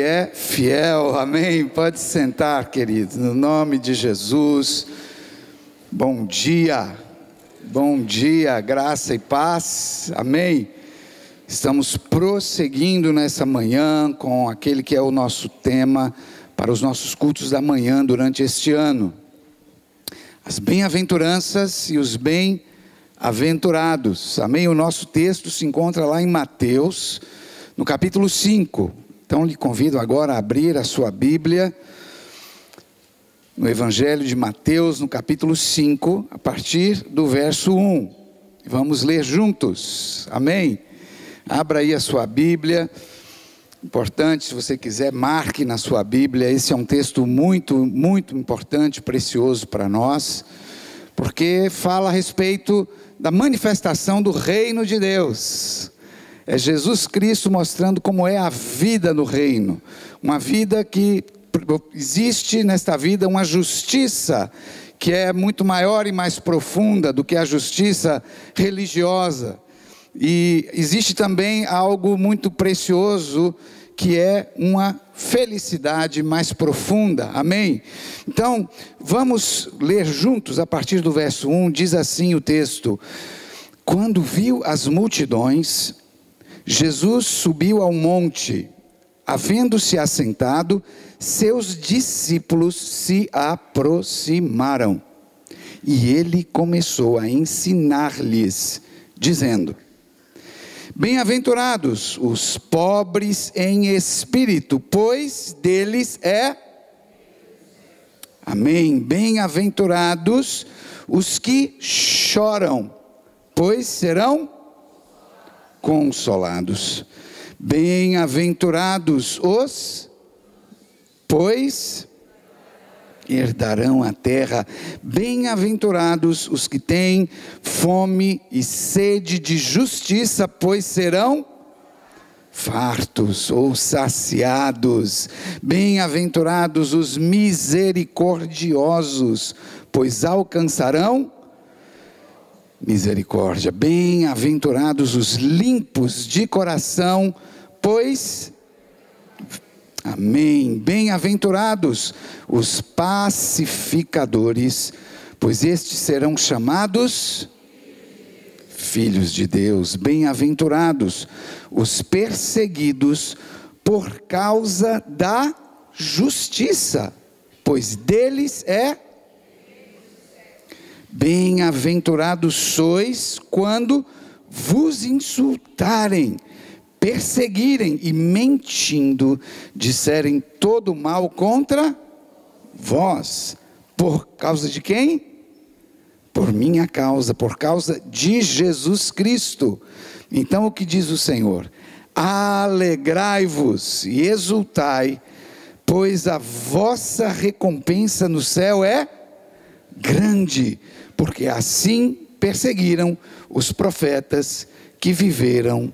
É fiel. Amém. Pode sentar, querido. No nome de Jesus. Bom dia. Bom dia, graça e paz. Amém. Estamos prosseguindo nessa manhã com aquele que é o nosso tema para os nossos cultos da manhã durante este ano. As bem-aventuranças e os bem-aventurados. Amém. O nosso texto se encontra lá em Mateus no capítulo 5. Então lhe convido agora a abrir a sua Bíblia no Evangelho de Mateus, no capítulo 5, a partir do verso 1. Vamos ler juntos. Amém. Abra aí a sua Bíblia. Importante, se você quiser, marque na sua Bíblia. Esse é um texto muito, muito importante, precioso para nós, porque fala a respeito da manifestação do reino de Deus. É Jesus Cristo mostrando como é a vida no reino. Uma vida que existe nesta vida uma justiça que é muito maior e mais profunda do que a justiça religiosa. E existe também algo muito precioso que é uma felicidade mais profunda. Amém? Então, vamos ler juntos a partir do verso 1, diz assim o texto: Quando viu as multidões, Jesus subiu ao monte, havendo-se assentado, seus discípulos se aproximaram. E ele começou a ensinar-lhes, dizendo: Bem-aventurados os pobres em espírito, pois deles é. Amém. Bem-aventurados os que choram, pois serão consolados. Bem-aventurados os, pois herdarão a terra. Bem-aventurados os que têm fome e sede de justiça, pois serão fartos ou saciados. Bem-aventurados os misericordiosos, pois alcançarão misericórdia. Bem-aventurados os limpos de coração, pois. Amém. Bem-aventurados os pacificadores, pois estes serão chamados filhos de Deus. Bem-aventurados os perseguidos por causa da justiça, pois deles é Bem-aventurados sois quando vos insultarem, perseguirem e mentindo, disserem todo mal contra vós. Por causa de quem? Por minha causa, por causa de Jesus Cristo. Então o que diz o Senhor? Alegrai-vos e exultai, pois a vossa recompensa no céu é grande porque assim perseguiram os profetas que viveram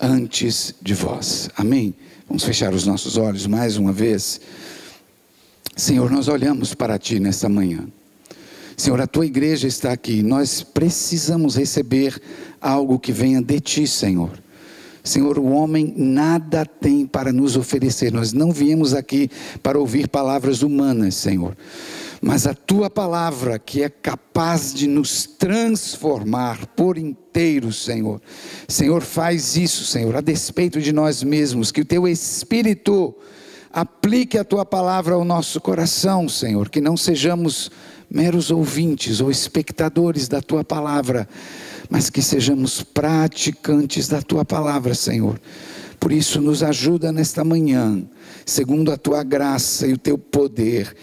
antes de vós. Amém? Vamos fechar os nossos olhos mais uma vez. Senhor, nós olhamos para Ti nesta manhã. Senhor, a Tua igreja está aqui. Nós precisamos receber algo que venha de Ti, Senhor. Senhor, o homem nada tem para nos oferecer. Nós não viemos aqui para ouvir palavras humanas, Senhor mas a tua palavra que é capaz de nos transformar por inteiro, Senhor. Senhor, faz isso, Senhor, a despeito de nós mesmos, que o teu espírito aplique a tua palavra ao nosso coração, Senhor, que não sejamos meros ouvintes ou espectadores da tua palavra, mas que sejamos praticantes da tua palavra, Senhor. Por isso, nos ajuda nesta manhã, segundo a tua graça e o teu poder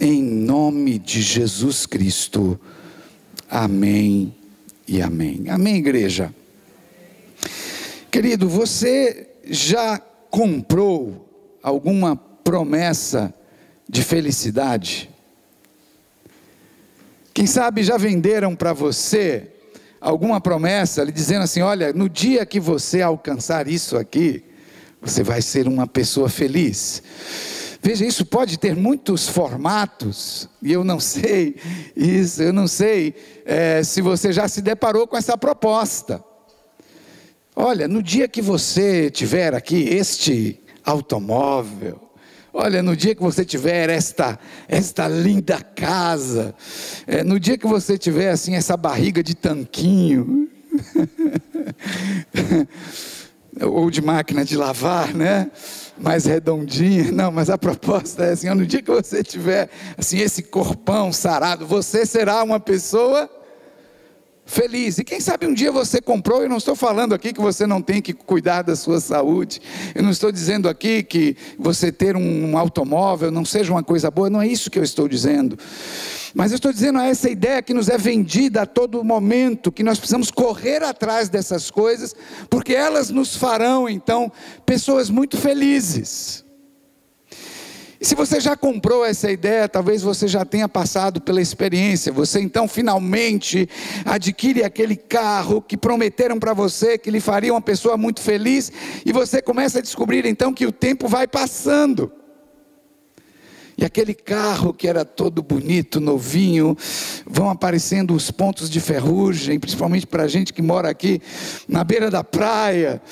em nome de Jesus Cristo. Amém e amém. Amém, igreja. Querido, você já comprou alguma promessa de felicidade? Quem sabe já venderam para você alguma promessa, lhe dizendo assim: olha, no dia que você alcançar isso aqui, você vai ser uma pessoa feliz. Veja, isso pode ter muitos formatos, e eu não sei isso, eu não sei é, se você já se deparou com essa proposta. Olha, no dia que você tiver aqui este automóvel, olha, no dia que você tiver esta, esta linda casa, é, no dia que você tiver assim essa barriga de tanquinho, ou de máquina de lavar, né? Mais redondinha. Não, mas a proposta é assim: no dia que você tiver assim esse corpão sarado, você será uma pessoa feliz. E quem sabe um dia você comprou, eu não estou falando aqui que você não tem que cuidar da sua saúde, eu não estou dizendo aqui que você ter um automóvel não seja uma coisa boa, não é isso que eu estou dizendo. Mas eu estou dizendo a essa ideia que nos é vendida a todo momento, que nós precisamos correr atrás dessas coisas, porque elas nos farão então pessoas muito felizes. Se você já comprou essa ideia, talvez você já tenha passado pela experiência. Você então finalmente adquire aquele carro que prometeram para você que lhe faria uma pessoa muito feliz, e você começa a descobrir então que o tempo vai passando. E aquele carro que era todo bonito, novinho, vão aparecendo os pontos de ferrugem, principalmente para a gente que mora aqui na beira da praia.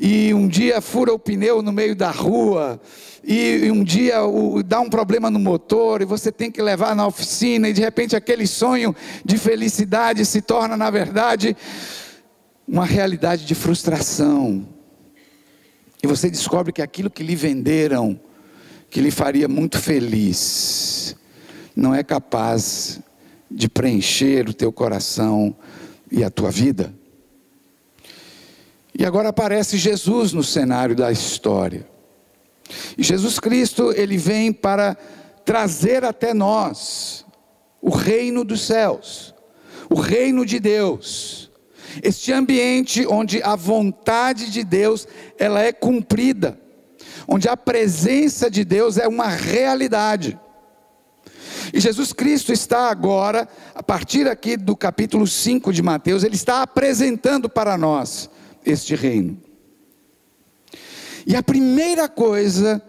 E um dia fura o pneu no meio da rua e um dia o, dá um problema no motor e você tem que levar na oficina e de repente aquele sonho de felicidade se torna na verdade uma realidade de frustração. E você descobre que aquilo que lhe venderam, que lhe faria muito feliz, não é capaz de preencher o teu coração e a tua vida. E agora aparece Jesus no cenário da história. E Jesus Cristo, ele vem para trazer até nós o reino dos céus, o reino de Deus. Este ambiente onde a vontade de Deus ela é cumprida, onde a presença de Deus é uma realidade. E Jesus Cristo está agora, a partir aqui do capítulo 5 de Mateus, ele está apresentando para nós este reino. E a primeira coisa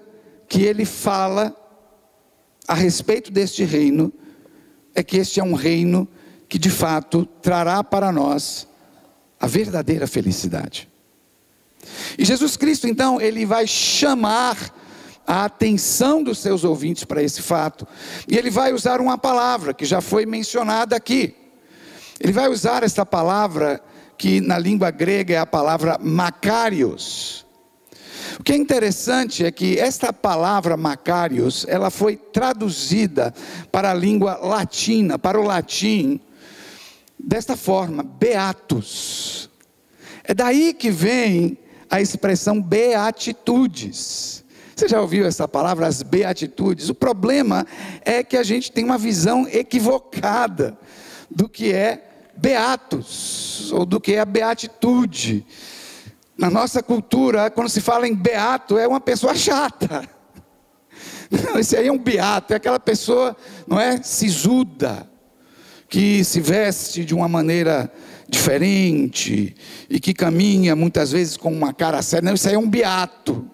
que ele fala a respeito deste reino é que este é um reino que de fato trará para nós a verdadeira felicidade. E Jesus Cristo, então, ele vai chamar a atenção dos seus ouvintes para esse fato, e ele vai usar uma palavra que já foi mencionada aqui. Ele vai usar essa palavra que na língua grega é a palavra Macarios. O que é interessante é que esta palavra Macarios, ela foi traduzida para a língua latina, para o latim, desta forma, beatus. É daí que vem a expressão beatitudes. Você já ouviu essa palavra, as beatitudes? O problema é que a gente tem uma visão equivocada do que é beatos, ou do que é a beatitude. Na nossa cultura, quando se fala em beato, é uma pessoa chata. Não, esse aí é um beato, é aquela pessoa, não é, sisuda, que se veste de uma maneira diferente e que caminha muitas vezes com uma cara séria. Não, isso aí é um beato.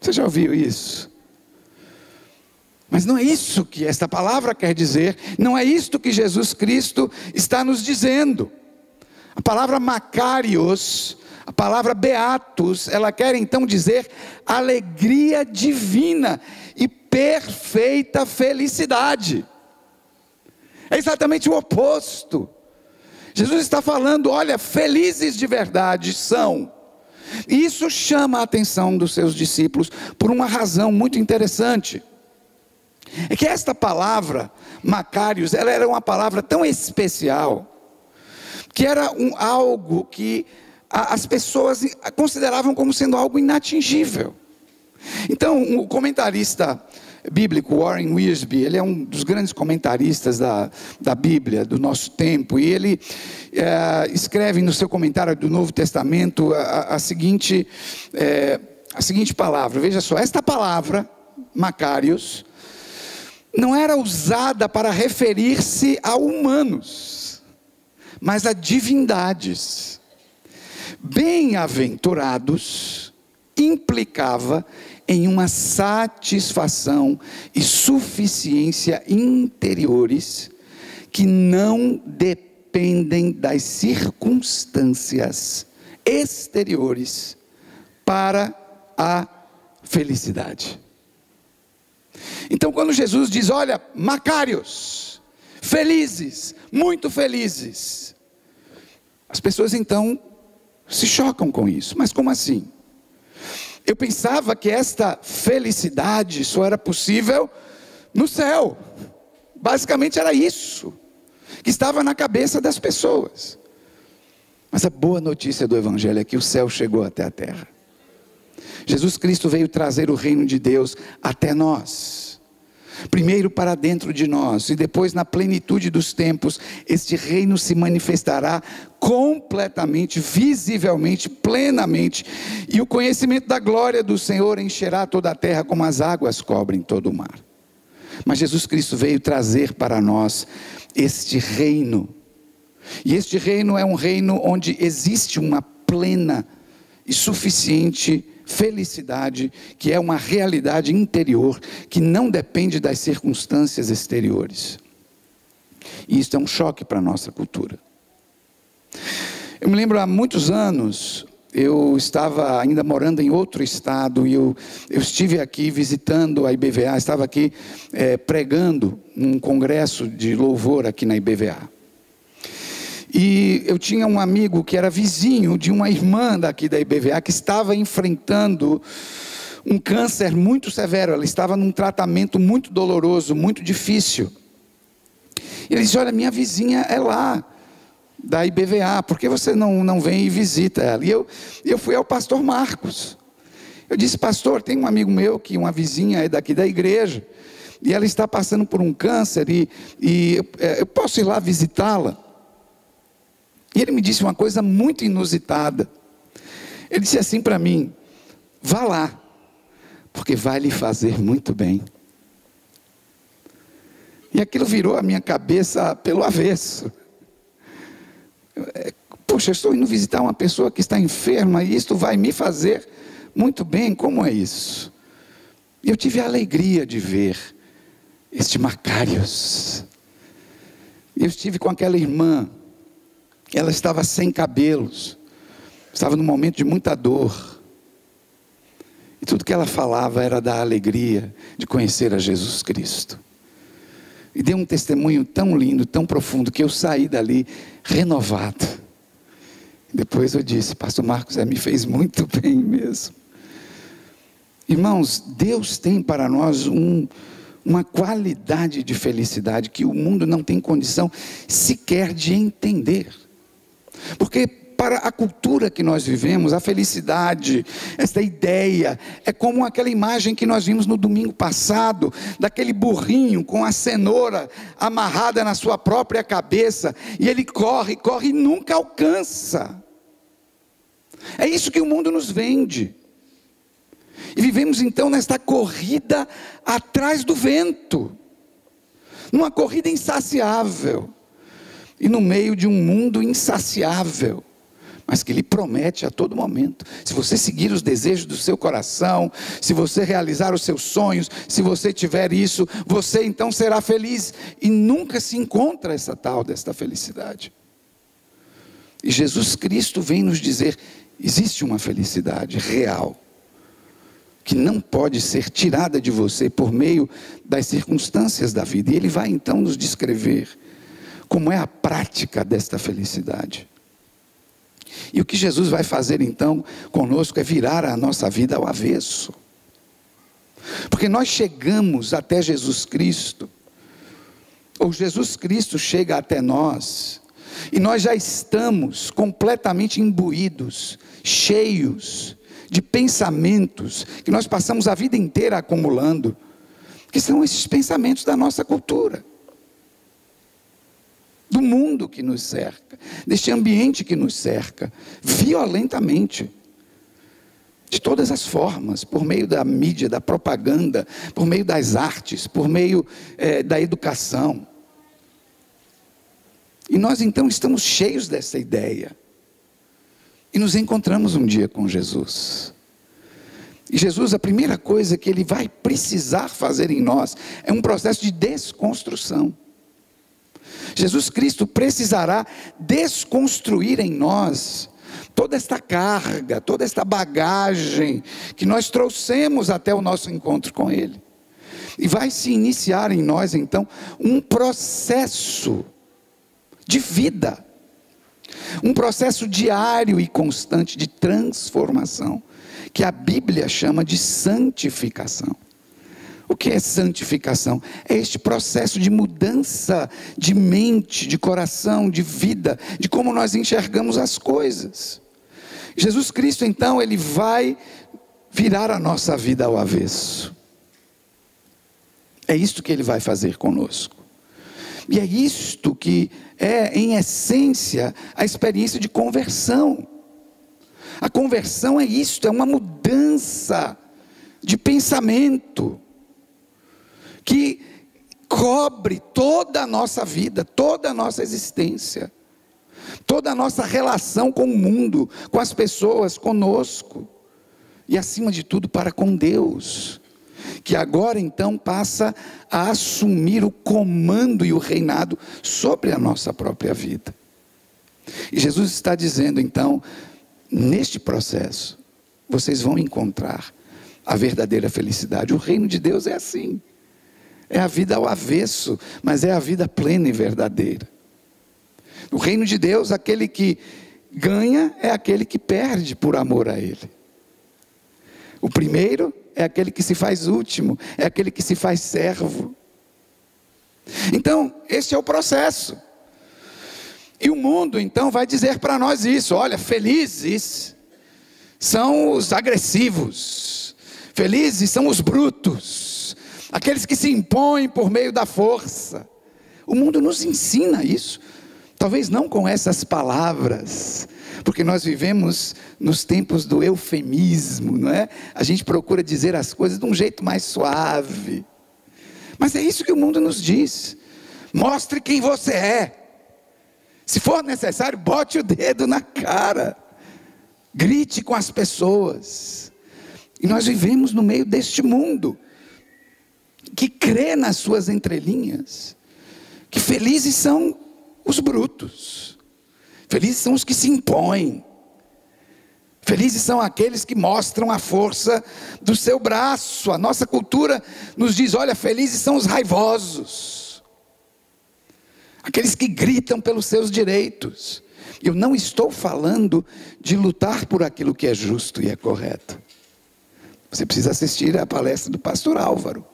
Você já ouviu isso? Mas não é isso que esta palavra quer dizer, não é isto que Jesus Cristo está nos dizendo. A palavra Macarios a palavra beatos, ela quer então dizer alegria divina e perfeita felicidade. É exatamente o oposto. Jesus está falando, olha, felizes de verdade são. E isso chama a atenção dos seus discípulos por uma razão muito interessante. É que esta palavra, Macários, ela era uma palavra tão especial, que era um, algo que as pessoas consideravam como sendo algo inatingível. Então, o comentarista bíblico Warren Wiersbe, ele é um dos grandes comentaristas da, da Bíblia do nosso tempo, e ele é, escreve no seu comentário do Novo Testamento a, a seguinte, é, a seguinte palavra: veja só, esta palavra, Macários, não era usada para referir-se a humanos, mas a divindades. Bem-aventurados implicava em uma satisfação e suficiência interiores que não dependem das circunstâncias exteriores para a felicidade. Então, quando Jesus diz: Olha, Macários, felizes, muito felizes, as pessoas então se chocam com isso. Mas como assim? Eu pensava que esta felicidade só era possível no céu. Basicamente era isso que estava na cabeça das pessoas. Mas a boa notícia do Evangelho é que o céu chegou até a terra. Jesus Cristo veio trazer o reino de Deus até nós. Primeiro para dentro de nós e depois na plenitude dos tempos, este reino se manifestará completamente, visivelmente, plenamente, e o conhecimento da glória do Senhor encherá toda a terra como as águas cobrem todo o mar. Mas Jesus Cristo veio trazer para nós este reino. E este reino é um reino onde existe uma plena e suficiente felicidade, que é uma realidade interior, que não depende das circunstâncias exteriores. E isso é um choque para a nossa cultura. Eu me lembro há muitos anos, eu estava ainda morando em outro estado e eu, eu estive aqui visitando a IBVA, estava aqui é, pregando num congresso de louvor aqui na IBVA. E eu tinha um amigo que era vizinho de uma irmã daqui da IBVA que estava enfrentando um câncer muito severo. Ela estava num tratamento muito doloroso, muito difícil. E ele disse: Olha, minha vizinha é lá, da IBVA, por que você não, não vem e visita ela? E eu, eu fui ao pastor Marcos. Eu disse: Pastor, tem um amigo meu que uma vizinha é daqui da igreja. E ela está passando por um câncer e, e é, eu posso ir lá visitá-la? E ele me disse uma coisa muito inusitada. Ele disse assim para mim: vá lá, porque vai lhe fazer muito bem. E aquilo virou a minha cabeça pelo avesso. Poxa, eu estou indo visitar uma pessoa que está enferma e isto vai me fazer muito bem, como é isso? E eu tive a alegria de ver este Macários. Eu estive com aquela irmã ela estava sem cabelos, estava num momento de muita dor. E tudo que ela falava era da alegria de conhecer a Jesus Cristo. E deu um testemunho tão lindo, tão profundo, que eu saí dali renovado. Depois eu disse, Pastor Marcos, é, me fez muito bem mesmo. Irmãos, Deus tem para nós um, uma qualidade de felicidade que o mundo não tem condição sequer de entender. Porque para a cultura que nós vivemos, a felicidade, essa ideia, é como aquela imagem que nós vimos no domingo passado, daquele burrinho com a cenoura amarrada na sua própria cabeça, e ele corre, corre e nunca alcança. É isso que o mundo nos vende. E vivemos então nesta corrida atrás do vento, numa corrida insaciável e no meio de um mundo insaciável, mas que lhe promete a todo momento. Se você seguir os desejos do seu coração, se você realizar os seus sonhos, se você tiver isso, você então será feliz e nunca se encontra essa tal desta felicidade. E Jesus Cristo vem nos dizer: existe uma felicidade real que não pode ser tirada de você por meio das circunstâncias da vida. E ele vai então nos descrever como é a prática desta felicidade. E o que Jesus vai fazer então conosco é virar a nossa vida ao avesso. Porque nós chegamos até Jesus Cristo, ou Jesus Cristo chega até nós, e nós já estamos completamente imbuídos, cheios de pensamentos que nós passamos a vida inteira acumulando, que são esses pensamentos da nossa cultura do mundo que nos cerca, deste ambiente que nos cerca, violentamente. De todas as formas, por meio da mídia, da propaganda, por meio das artes, por meio é, da educação. E nós então estamos cheios dessa ideia. E nos encontramos um dia com Jesus. E Jesus, a primeira coisa que ele vai precisar fazer em nós é um processo de desconstrução. Jesus Cristo precisará desconstruir em nós toda esta carga, toda esta bagagem que nós trouxemos até o nosso encontro com Ele. E vai se iniciar em nós então um processo de vida, um processo diário e constante de transformação, que a Bíblia chama de santificação. O que é santificação? É este processo de mudança de mente, de coração, de vida, de como nós enxergamos as coisas. Jesus Cristo, então, ele vai virar a nossa vida ao avesso. É isto que ele vai fazer conosco. E é isto que é, em essência, a experiência de conversão. A conversão é isto, é uma mudança de pensamento que cobre toda a nossa vida, toda a nossa existência toda a nossa relação com o mundo, com as pessoas, conosco, e acima de tudo para com Deus, que agora então passa a assumir o comando e o reinado sobre a nossa própria vida. E Jesus está dizendo então, neste processo, vocês vão encontrar a verdadeira felicidade. O reino de Deus é assim. É a vida ao avesso, mas é a vida plena e verdadeira. No reino de Deus, aquele que ganha é aquele que perde por amor a Ele. O primeiro é aquele que se faz último, é aquele que se faz servo. Então, esse é o processo. E o mundo então vai dizer para nós isso: olha, felizes são os agressivos, felizes são os brutos, aqueles que se impõem por meio da força. O mundo nos ensina isso. Talvez não com essas palavras, porque nós vivemos nos tempos do eufemismo, não é? A gente procura dizer as coisas de um jeito mais suave. Mas é isso que o mundo nos diz. Mostre quem você é. Se for necessário, bote o dedo na cara. Grite com as pessoas. E nós vivemos no meio deste mundo que crê nas suas entrelinhas, que felizes são os brutos. Felizes são os que se impõem. Felizes são aqueles que mostram a força do seu braço. A nossa cultura nos diz: olha, felizes são os raivosos, aqueles que gritam pelos seus direitos. Eu não estou falando de lutar por aquilo que é justo e é correto. Você precisa assistir à palestra do pastor Álvaro.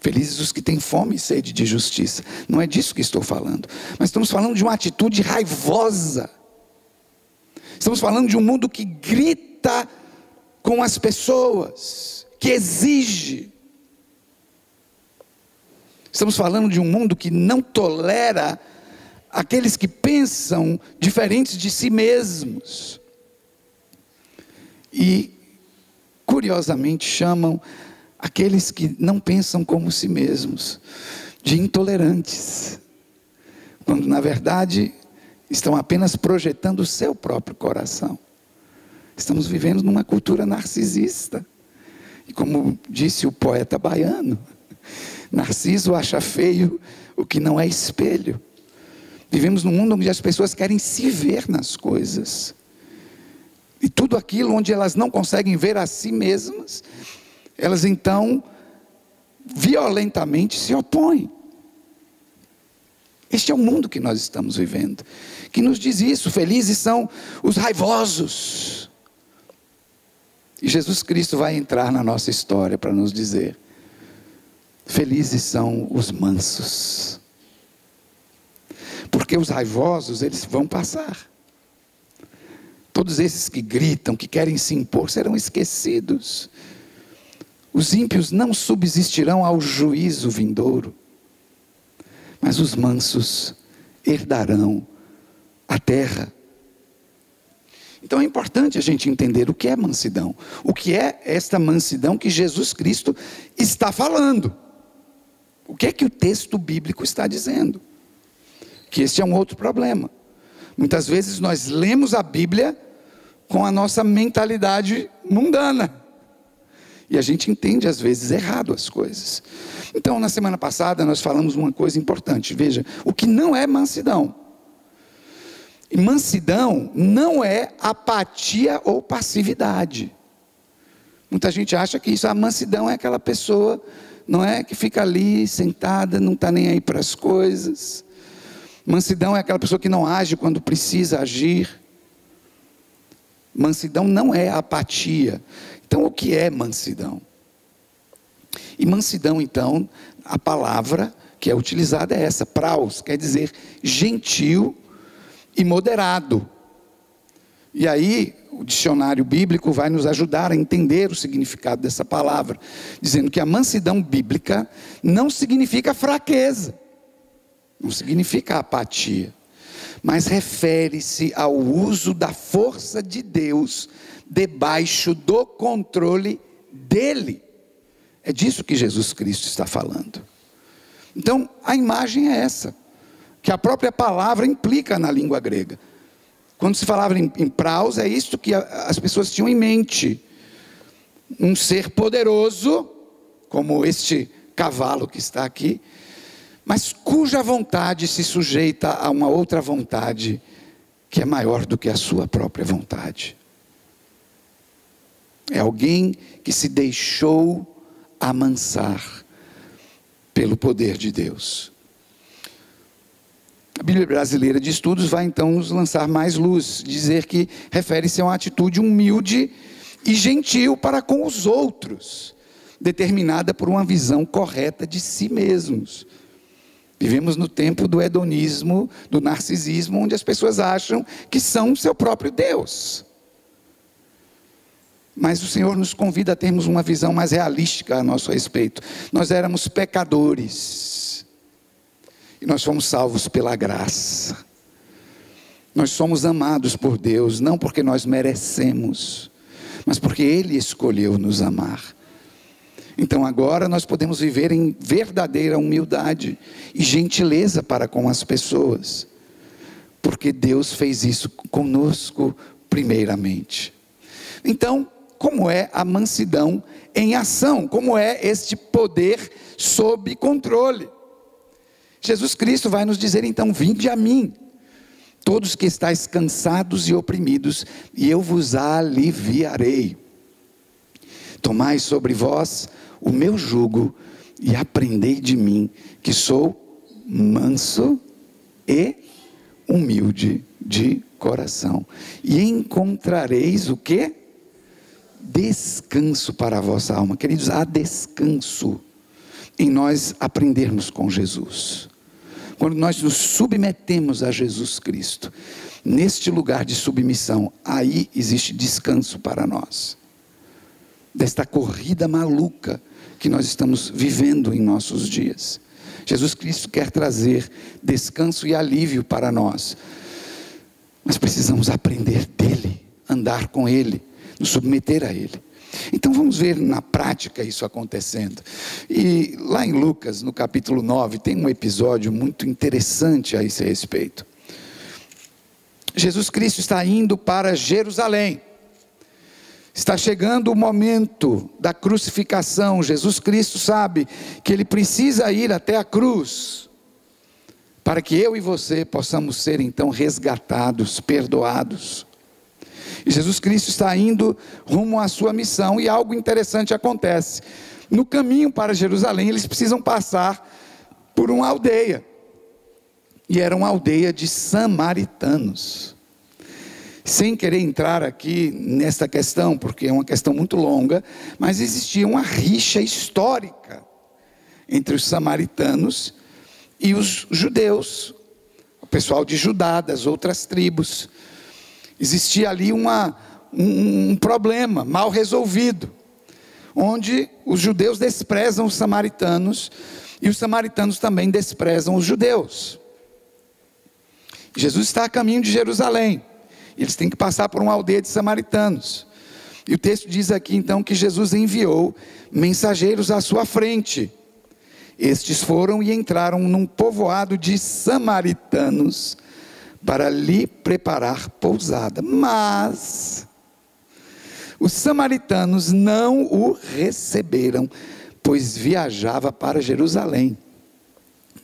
Felizes os que têm fome e sede de justiça. Não é disso que estou falando. Mas estamos falando de uma atitude raivosa. Estamos falando de um mundo que grita com as pessoas, que exige. Estamos falando de um mundo que não tolera aqueles que pensam diferentes de si mesmos. E, curiosamente, chamam aqueles que não pensam como si mesmos, de intolerantes, quando na verdade estão apenas projetando o seu próprio coração. Estamos vivendo numa cultura narcisista. E como disse o poeta baiano, Narciso acha feio o que não é espelho. Vivemos num mundo onde as pessoas querem se ver nas coisas. E tudo aquilo onde elas não conseguem ver a si mesmas, elas então violentamente se opõem. Este é o mundo que nós estamos vivendo, que nos diz isso: felizes são os raivosos. E Jesus Cristo vai entrar na nossa história para nos dizer: felizes são os mansos. Porque os raivosos, eles vão passar. Todos esses que gritam, que querem se impor, serão esquecidos. Os ímpios não subsistirão ao juízo vindouro, mas os mansos herdarão a terra. Então é importante a gente entender o que é mansidão, o que é esta mansidão que Jesus Cristo está falando. O que é que o texto bíblico está dizendo? Que este é um outro problema. Muitas vezes nós lemos a Bíblia com a nossa mentalidade mundana. E a gente entende às vezes errado as coisas. Então, na semana passada, nós falamos uma coisa importante. Veja, o que não é mansidão. E mansidão não é apatia ou passividade. Muita gente acha que isso, a mansidão é aquela pessoa não é que fica ali sentada, não está nem aí para as coisas. Mansidão é aquela pessoa que não age quando precisa agir. Mansidão não é apatia. Que é mansidão? E mansidão, então, a palavra que é utilizada é essa, praus, quer dizer gentil e moderado. E aí, o dicionário bíblico vai nos ajudar a entender o significado dessa palavra, dizendo que a mansidão bíblica não significa fraqueza, não significa apatia, mas refere-se ao uso da força de Deus debaixo do controle dele. É disso que Jesus Cristo está falando. Então, a imagem é essa, que a própria palavra implica na língua grega. Quando se falava em, em praus, é isto que a, as pessoas tinham em mente. Um ser poderoso, como este cavalo que está aqui, mas cuja vontade se sujeita a uma outra vontade que é maior do que a sua própria vontade. É alguém que se deixou amansar pelo poder de Deus. A Bíblia Brasileira de Estudos vai então nos lançar mais luz, dizer que refere-se a uma atitude humilde e gentil para com os outros, determinada por uma visão correta de si mesmos. Vivemos no tempo do hedonismo, do narcisismo, onde as pessoas acham que são seu próprio Deus. Mas o Senhor nos convida a termos uma visão mais realística a nosso respeito. Nós éramos pecadores e nós fomos salvos pela graça. Nós somos amados por Deus, não porque nós merecemos, mas porque Ele escolheu nos amar. Então agora nós podemos viver em verdadeira humildade e gentileza para com as pessoas, porque Deus fez isso conosco primeiramente. Então, como é a mansidão em ação? Como é este poder sob controle? Jesus Cristo vai nos dizer então: Vinde a mim, todos que estáis cansados e oprimidos, e eu vos aliviarei. Tomai sobre vós o meu jugo e aprendei de mim, que sou manso e humilde de coração. E encontrareis o que? Descanso para a vossa alma. Queridos, há descanso em nós aprendermos com Jesus. Quando nós nos submetemos a Jesus Cristo, neste lugar de submissão, aí existe descanso para nós. Desta corrida maluca que nós estamos vivendo em nossos dias. Jesus Cristo quer trazer descanso e alívio para nós. Mas precisamos aprender dele, andar com ele, nos submeter a ele. Então vamos ver na prática isso acontecendo. E lá em Lucas, no capítulo 9, tem um episódio muito interessante a esse respeito. Jesus Cristo está indo para Jerusalém. Está chegando o momento da crucificação. Jesus Cristo sabe que ele precisa ir até a cruz para que eu e você possamos ser então resgatados, perdoados. Jesus Cristo está indo rumo à sua missão e algo interessante acontece. No caminho para Jerusalém, eles precisam passar por uma aldeia. E era uma aldeia de samaritanos. Sem querer entrar aqui nesta questão, porque é uma questão muito longa, mas existia uma rixa histórica entre os samaritanos e os judeus, o pessoal de Judá, das outras tribos. Existia ali uma, um, um problema mal resolvido, onde os judeus desprezam os samaritanos e os samaritanos também desprezam os judeus. Jesus está a caminho de Jerusalém. Eles têm que passar por uma aldeia de samaritanos. E o texto diz aqui então que Jesus enviou mensageiros à sua frente. Estes foram e entraram num povoado de samaritanos para lhe preparar pousada. Mas os samaritanos não o receberam, pois viajava para Jerusalém.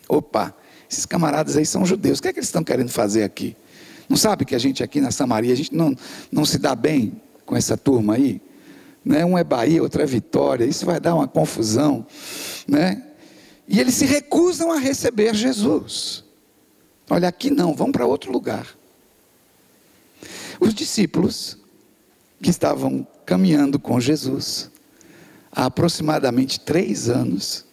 Opa, esses camaradas aí são judeus, o que é que eles estão querendo fazer aqui? Não sabe que a gente aqui na Samaria, a gente não, não se dá bem com essa turma aí? Né? Um é Bahia, outro é Vitória, isso vai dar uma confusão. Né? E eles se recusam a receber Jesus. Olha, aqui não, vamos para outro lugar. Os discípulos que estavam caminhando com Jesus há aproximadamente três anos,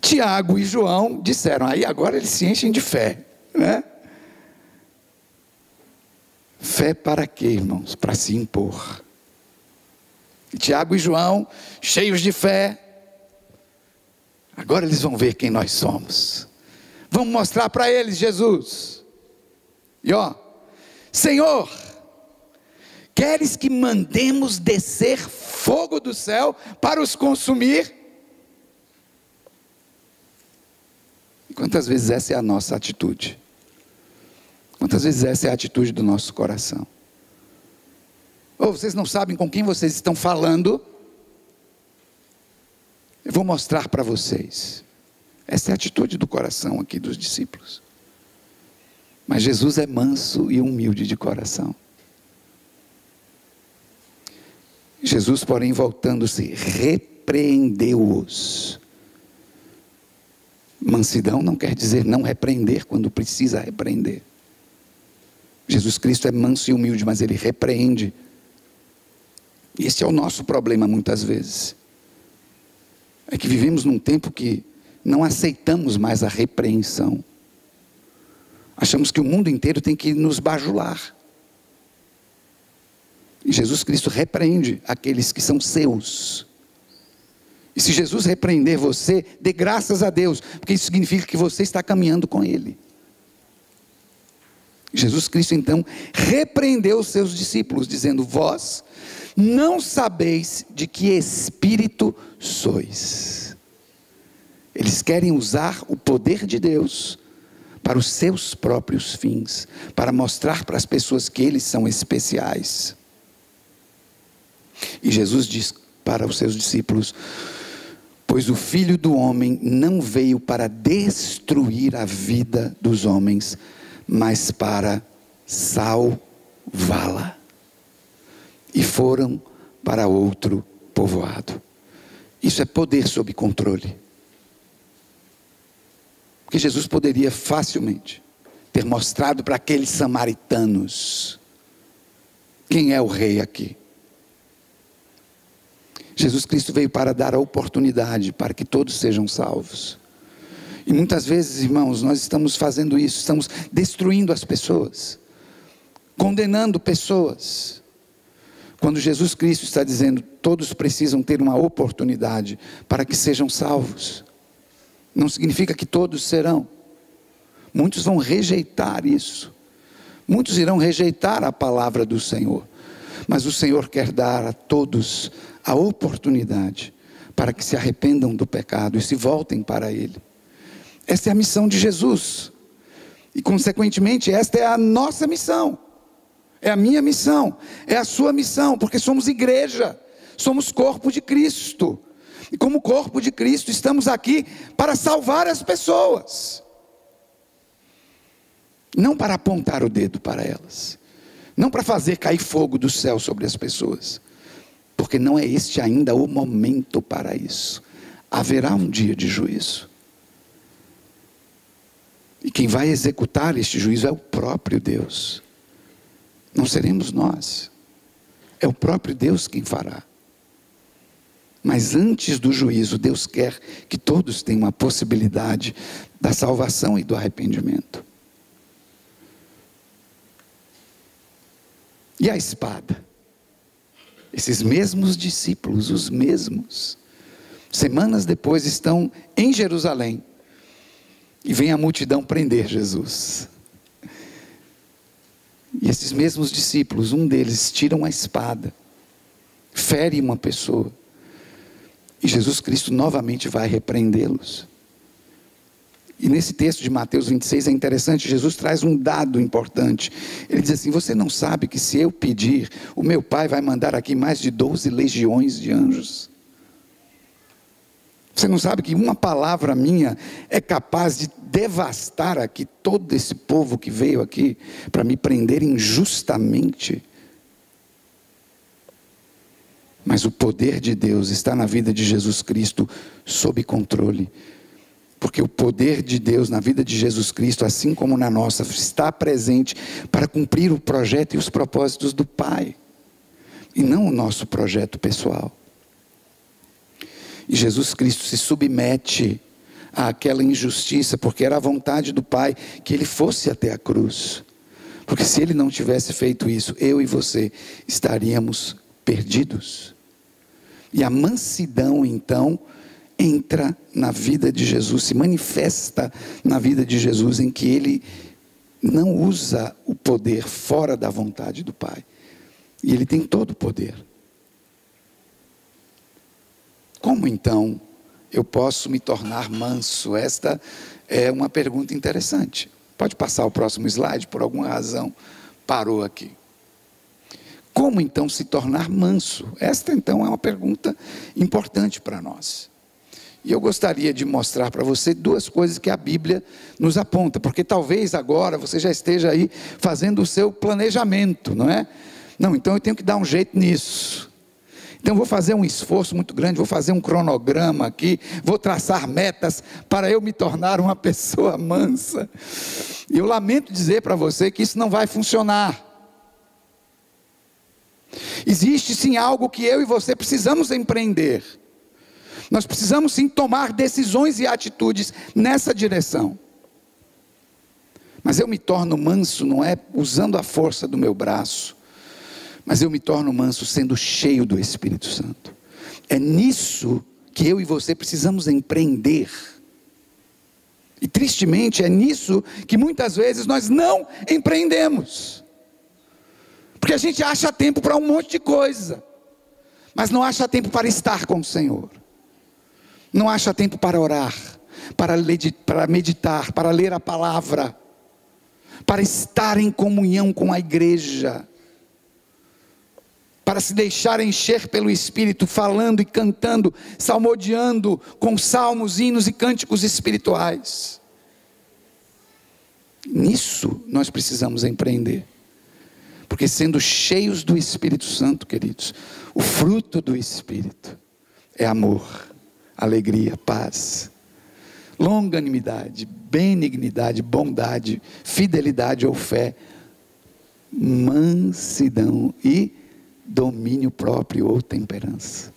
Tiago e João disseram, aí agora eles se enchem de fé, né? Fé para quê, irmãos? Para se impor. Tiago e João, cheios de fé, agora eles vão ver quem nós somos. Vamos mostrar para eles Jesus. E ó, Senhor, queres que mandemos descer fogo do céu para os consumir? Quantas vezes essa é a nossa atitude? Quantas vezes essa é a atitude do nosso coração? Ou vocês não sabem com quem vocês estão falando? Eu vou mostrar para vocês. Essa é a atitude do coração aqui dos discípulos. Mas Jesus é manso e humilde de coração. Jesus, porém, voltando-se, repreendeu-os. Mansidão não quer dizer não repreender quando precisa repreender. Jesus Cristo é manso e humilde, mas ele repreende. Esse é o nosso problema muitas vezes. É que vivemos num tempo que não aceitamos mais a repreensão. Achamos que o mundo inteiro tem que nos bajular. E Jesus Cristo repreende aqueles que são seus. E se Jesus repreender você, dê graças a Deus, porque isso significa que você está caminhando com Ele. Jesus Cristo então repreendeu os seus discípulos, dizendo: Vós não sabeis de que espírito sois. Eles querem usar o poder de Deus para os seus próprios fins, para mostrar para as pessoas que eles são especiais. E Jesus diz para os seus discípulos: Pois o filho do homem não veio para destruir a vida dos homens, mas para salvá-la. E foram para outro povoado. Isso é poder sob controle. Porque Jesus poderia facilmente ter mostrado para aqueles samaritanos quem é o rei aqui. Jesus Cristo veio para dar a oportunidade para que todos sejam salvos. E muitas vezes, irmãos, nós estamos fazendo isso, estamos destruindo as pessoas, condenando pessoas. Quando Jesus Cristo está dizendo, todos precisam ter uma oportunidade para que sejam salvos. Não significa que todos serão. Muitos vão rejeitar isso. Muitos irão rejeitar a palavra do Senhor. Mas o Senhor quer dar a todos a oportunidade para que se arrependam do pecado e se voltem para Ele. Esta é a missão de Jesus. E, consequentemente, esta é a nossa missão. É a minha missão. É a sua missão, porque somos igreja. Somos corpo de Cristo. E, como corpo de Cristo, estamos aqui para salvar as pessoas. Não para apontar o dedo para elas. Não para fazer cair fogo do céu sobre as pessoas. Porque não é este ainda o momento para isso. Haverá um dia de juízo. E quem vai executar este juízo é o próprio Deus. Não seremos nós. É o próprio Deus quem fará. Mas antes do juízo, Deus quer que todos tenham a possibilidade da salvação e do arrependimento. E a espada? Esses mesmos discípulos, os mesmos, semanas depois estão em Jerusalém e vem a multidão prender Jesus. E esses mesmos discípulos, um deles tira uma espada, fere uma pessoa. E Jesus Cristo novamente vai repreendê-los. E nesse texto de Mateus 26 é interessante, Jesus traz um dado importante. Ele diz assim: Você não sabe que se eu pedir, o meu Pai vai mandar aqui mais de 12 legiões de anjos? Você não sabe que uma palavra minha é capaz de devastar aqui todo esse povo que veio aqui para me prender injustamente? Mas o poder de Deus está na vida de Jesus Cristo sob controle. Porque o poder de Deus na vida de Jesus Cristo, assim como na nossa, está presente para cumprir o projeto e os propósitos do Pai, e não o nosso projeto pessoal. E Jesus Cristo se submete àquela injustiça, porque era a vontade do Pai que ele fosse até a cruz. Porque se ele não tivesse feito isso, eu e você estaríamos perdidos. E a mansidão, então, entra na vida de Jesus, se manifesta na vida de Jesus, em que ele não usa o poder fora da vontade do Pai. E ele tem todo o poder. Como então eu posso me tornar manso? Esta é uma pergunta interessante. Pode passar o próximo slide, por alguma razão parou aqui. Como então se tornar manso? Esta então é uma pergunta importante para nós. E eu gostaria de mostrar para você duas coisas que a Bíblia nos aponta, porque talvez agora você já esteja aí fazendo o seu planejamento, não é? Não, então eu tenho que dar um jeito nisso. Então vou fazer um esforço muito grande, vou fazer um cronograma aqui, vou traçar metas para eu me tornar uma pessoa mansa. E eu lamento dizer para você que isso não vai funcionar. Existe sim algo que eu e você precisamos empreender. Nós precisamos sim tomar decisões e atitudes nessa direção. Mas eu me torno manso não é usando a força do meu braço, mas eu me torno manso sendo cheio do Espírito Santo. É nisso que eu e você precisamos empreender. E tristemente é nisso que muitas vezes nós não empreendemos. Porque a gente acha tempo para um monte de coisa, mas não acha tempo para estar com o Senhor não acha tempo para orar, para meditar, para ler a palavra, para estar em comunhão com a igreja, para se deixar encher pelo Espírito, falando e cantando, salmodiando com salmos, hinos e cânticos espirituais. Nisso nós precisamos empreender. Porque sendo cheios do Espírito Santo, queridos, o fruto do Espírito é amor, alegria, paz, longanimidade, benignidade, bondade, fidelidade ou fé, mansidão e domínio próprio ou temperança.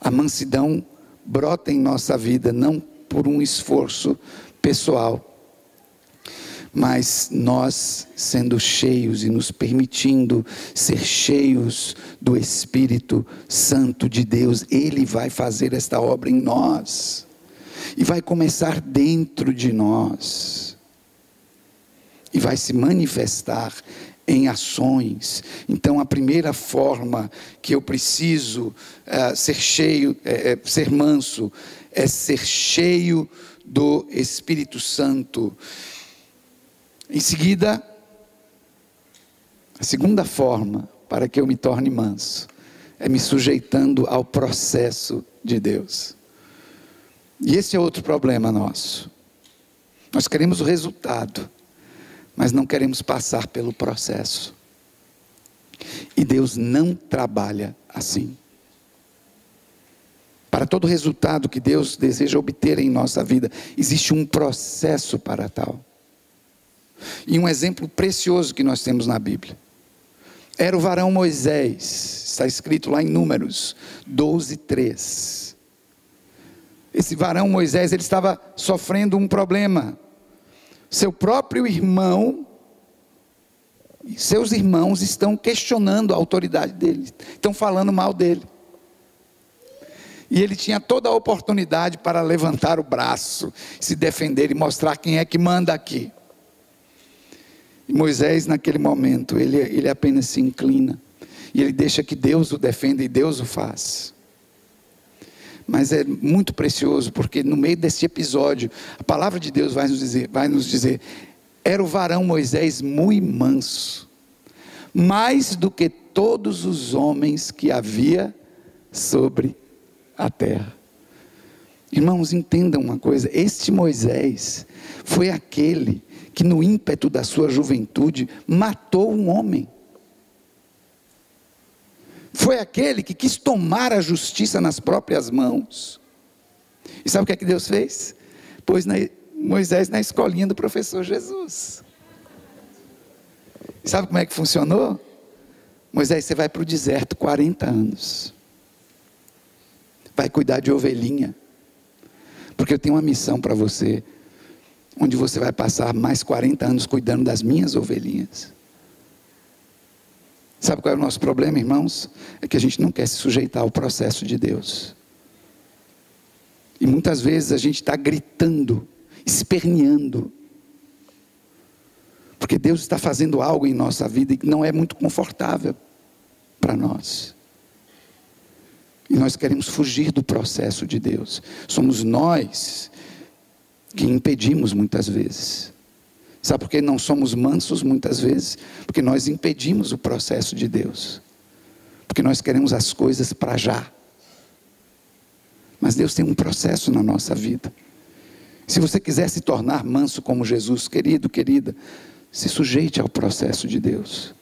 A mansidão brota em nossa vida não por um esforço pessoal, mas nós sendo cheios e nos permitindo ser cheios do Espírito Santo de Deus, Ele vai fazer esta obra em nós, e vai começar dentro de nós, e vai se manifestar em ações. Então, a primeira forma que eu preciso uh, ser cheio, é, ser manso, é ser cheio do Espírito Santo. Em seguida, a segunda forma para que eu me torne manso é me sujeitando ao processo de Deus. E esse é outro problema nosso. Nós queremos o resultado, mas não queremos passar pelo processo. E Deus não trabalha assim. Para todo resultado que Deus deseja obter em nossa vida, existe um processo para tal. E um exemplo precioso que nós temos na Bíblia. Era o varão Moisés, está escrito lá em Números 12, 3. Esse varão Moisés, ele estava sofrendo um problema. Seu próprio irmão, seus irmãos estão questionando a autoridade dele, estão falando mal dele. E ele tinha toda a oportunidade para levantar o braço, se defender e mostrar quem é que manda aqui. E Moisés, naquele momento, ele, ele apenas se inclina. E ele deixa que Deus o defenda e Deus o faz. Mas é muito precioso, porque no meio desse episódio, a palavra de Deus vai nos dizer, vai nos dizer era o varão Moisés muito manso, mais do que todos os homens que havia sobre a terra. Irmãos, entendam uma coisa: este Moisés foi aquele que, no ímpeto da sua juventude, matou um homem. Foi aquele que quis tomar a justiça nas próprias mãos. E sabe o que é que Deus fez? Pôs na, Moisés na escolinha do professor Jesus. E sabe como é que funcionou? Moisés, você vai para o deserto 40 anos. Vai cuidar de ovelhinha. Porque eu tenho uma missão para você, onde você vai passar mais 40 anos cuidando das minhas ovelhinhas. Sabe qual é o nosso problema, irmãos? É que a gente não quer se sujeitar ao processo de Deus. E muitas vezes a gente está gritando, esperneando. Porque Deus está fazendo algo em nossa vida que não é muito confortável para nós. E nós queremos fugir do processo de Deus. Somos nós que impedimos muitas vezes. Sabe por que não somos mansos muitas vezes? Porque nós impedimos o processo de Deus. Porque nós queremos as coisas para já. Mas Deus tem um processo na nossa vida. Se você quiser se tornar manso como Jesus, querido, querida, se sujeite ao processo de Deus.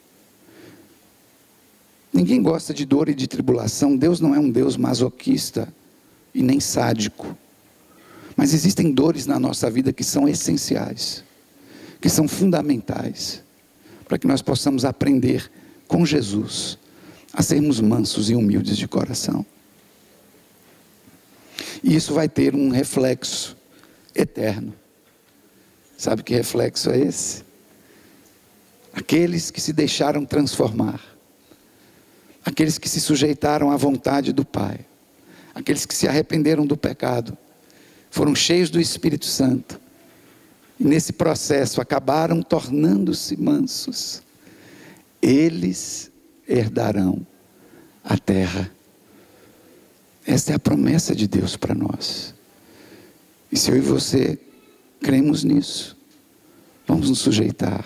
Ninguém gosta de dor e de tribulação. Deus não é um Deus masoquista e nem sádico. Mas existem dores na nossa vida que são essenciais, que são fundamentais, para que nós possamos aprender com Jesus a sermos mansos e humildes de coração. E isso vai ter um reflexo eterno. Sabe que reflexo é esse? Aqueles que se deixaram transformar aqueles que se sujeitaram à vontade do Pai, aqueles que se arrependeram do pecado, foram cheios do Espírito Santo, e nesse processo acabaram tornando-se mansos, eles herdarão a terra. Esta é a promessa de Deus para nós. E se eu e você cremos nisso, vamos nos sujeitar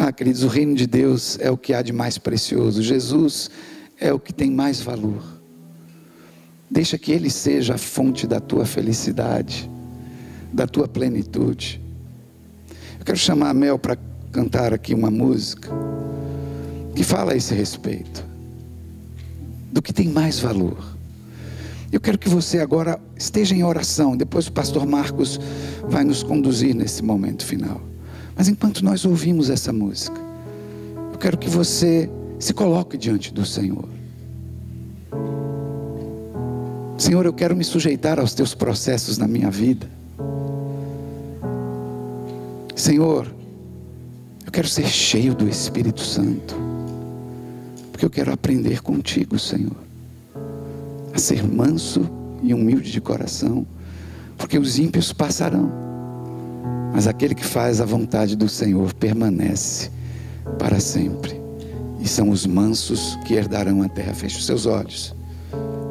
ah, queridos, o reino de Deus é o que há de mais precioso. Jesus é o que tem mais valor. Deixa que Ele seja a fonte da tua felicidade, da tua plenitude. Eu quero chamar a Mel para cantar aqui uma música que fala a esse respeito, do que tem mais valor. Eu quero que você agora esteja em oração, depois o pastor Marcos vai nos conduzir nesse momento final. Mas enquanto nós ouvimos essa música, eu quero que você se coloque diante do Senhor. Senhor, eu quero me sujeitar aos teus processos na minha vida. Senhor, eu quero ser cheio do Espírito Santo, porque eu quero aprender contigo, Senhor, a ser manso e humilde de coração, porque os ímpios passarão mas aquele que faz a vontade do Senhor permanece para sempre. E são os mansos que herdarão a terra. Feche os seus olhos.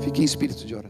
Fique em espírito de oração.